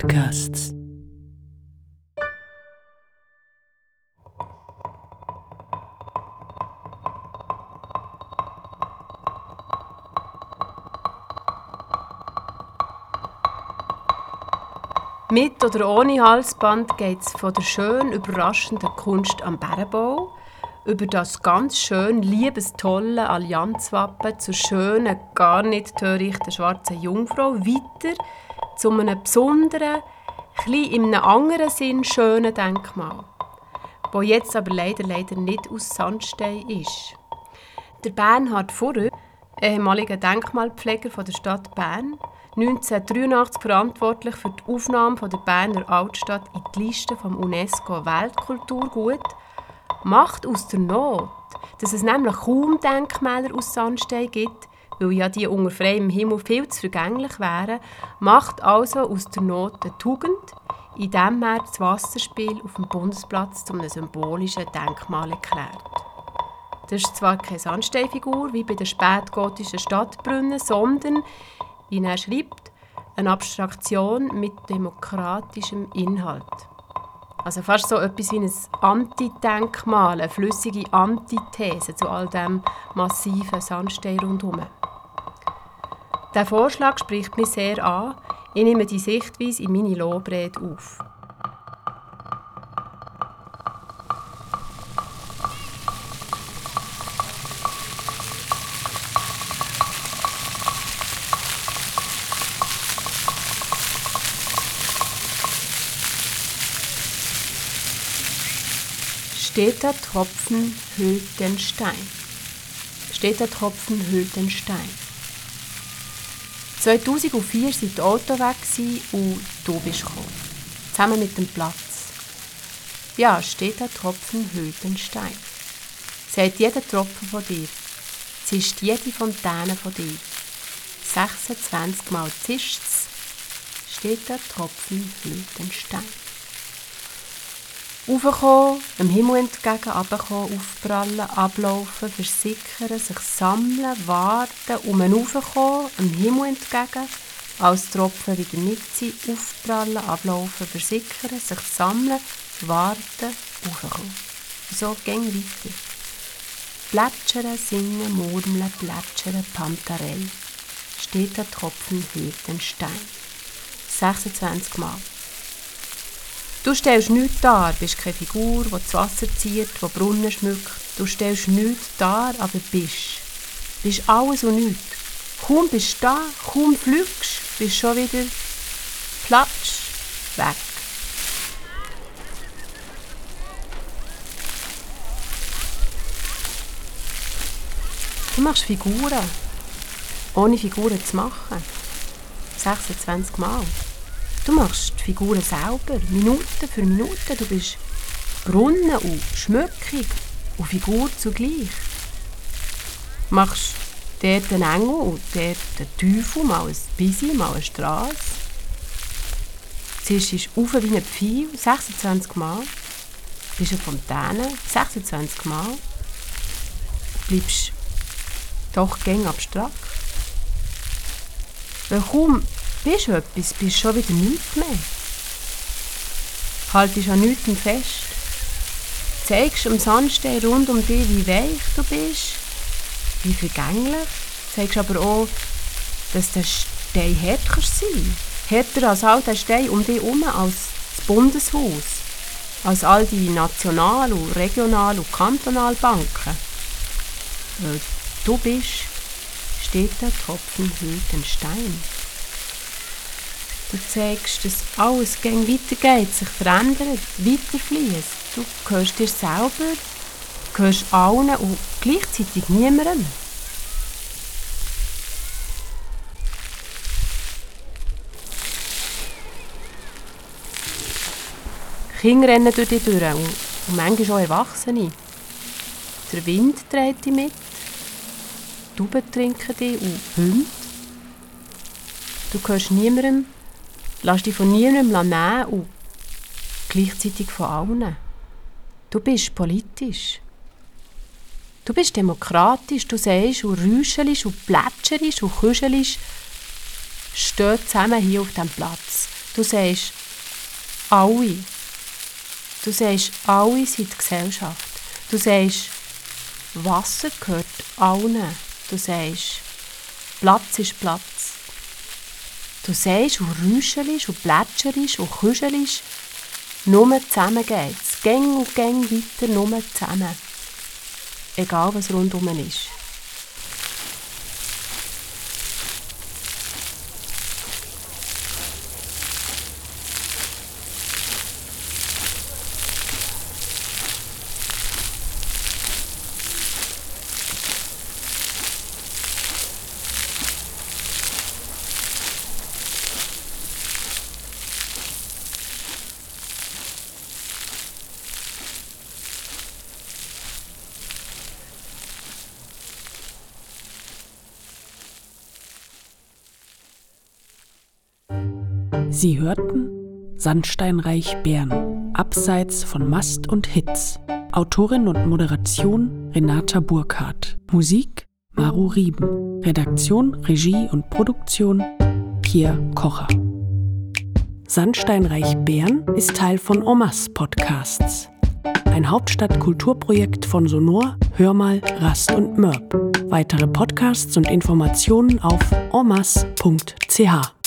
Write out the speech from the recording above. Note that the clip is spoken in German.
Podcasts. Mit oder ohne Halsband geht es von der schön überraschenden Kunst am Bärenbau über das ganz schön liebestolle Allianzwappen zur schönen, gar nicht törichten schwarzen Jungfrau weiter zu einem besonderen, in einem anderen Sinn schönen Denkmal, wo jetzt aber leider, leider nicht aus Sandstein ist. Der Bernhard Furrer, ehemaliger Denkmalpfleger der Stadt Bern, 1983 verantwortlich für die Aufnahme der Berner Altstadt in die Liste vom UNESCO Weltkulturgut, macht aus der Not, dass es nämlich kaum Denkmäler aus Sandstein gibt, weil ja die unter freiem Himmel viel zu vergänglich wären, macht also aus der Not eine Tugend, indem er das Wasserspiel auf dem Bundesplatz zu einem symbolischen Denkmal erklärt. Das ist zwar keine Sandsteinfigur wie bei den spätgotischen Stadtbrunnen, sondern, wie er schreibt, eine Abstraktion mit demokratischem Inhalt. Also fast so etwas wie ein Antidenkmal, eine flüssige Antithese zu all dem massiven Sandstein rundherum. Der Vorschlag spricht mich sehr an. Ich nehme die Sichtweise in meine Lobrede auf. Steter Tropfen hüllt den Stein. Steter Tropfen hüllt den Stein. 2004 war die Auto weg und du bist gekommen. Zusammen mit dem Platz. Ja, steter Tropfen hüllt den Stein. Sagt jeder Tropfen von dir. Zischt jede Fontäne von dir. 26 Mal zischt's. Steter Tropfen hüllt den Stein. Aufkommen, dem Himmel entgegen, runterkommen, aufprallen, ablaufen, versickern, sich sammeln, warten, um raufkommen, dem Himmel entgegen, als Tropfen wieder nicht sein, aufprallen, ablaufen, versickern, sich sammeln, warten, raufkommen. So ging weiter. Plätschern, singen, murmeln, plätschern, Pantarell. Steht der Tropfen, hört den Stein. 26 Mal. Du stellst nichts dar, bist keine Figur, die das Wasser zieht, die Brunnen schmückt. Du stellst nichts dar, aber bist. Bist alles und nichts. Kaum bist du da, kaum fliegst, bist schon wieder platsch, weg. Du machst Figuren, ohne Figuren zu machen. 26 Mal. Du machst die Figuren selber, Minute für Minute. Du bist Brunnen und Schmückung und Figur zugleich. Du machst dort einen Engel und dort einen Teufel, mal ein Bisi, mal eine Straße. Zuerst ist auf wie ein Pfeil, 26 Mal. Du bist eine Fontäne, 26 Mal. Du bleibst doch gäng abstrakt. Weil kaum bist du etwas, bist schon wieder nichts mehr. Haltest an nichts fest. Zeigst am Sandstein rund um dich, wie weich du bist, wie vergänglich. Zeigst aber auch, dass der Stein hart kannst sein Härter als all der Stein um dich herum, als das Bundeshaus, als all die National- und Regional- und Kantonalbanken. Weil du bist, steht der Tropfen hüllt Stein. Du zeigst, dass alles weitergeht, sich verändert, weiterfließt. Du gehörst dir selber, gehörst allen und gleichzeitig niemandem. Kinder rennen durch durch und, und manchmal auch Erwachsene. Der Wind dreht dich mit, die Tauben trinken dich und Hunde. Du gehörst niemandem, Lass dich von niemandem nehmen und gleichzeitig von allen. Du bist politisch. Du bist demokratisch, du sagst und räuschelst und plätscherst und küschelst. Steht zusammen hier auf diesem Platz. Du sagst, alle. Du sagst, alle sind die Gesellschaft. Du sagst, Wasser gehört allen. Du sagst, Platz ist Platz. Du sagst und räuschelst und plätscherst und küschelst. Nur zusammen geht's. Gäng und gäng weiter, nur zusammen. Egal was rundum ist. Sie hörten Sandsteinreich Bern, abseits von Mast und Hits. Autorin und Moderation Renata Burkhardt. Musik Maru Rieben. Redaktion, Regie und Produktion Pierre Kocher. Sandsteinreich Bern ist Teil von Omas Podcasts. Ein Hauptstadtkulturprojekt von Sonor, Hörmal, Rast und Mörb. Weitere Podcasts und Informationen auf omas.ch.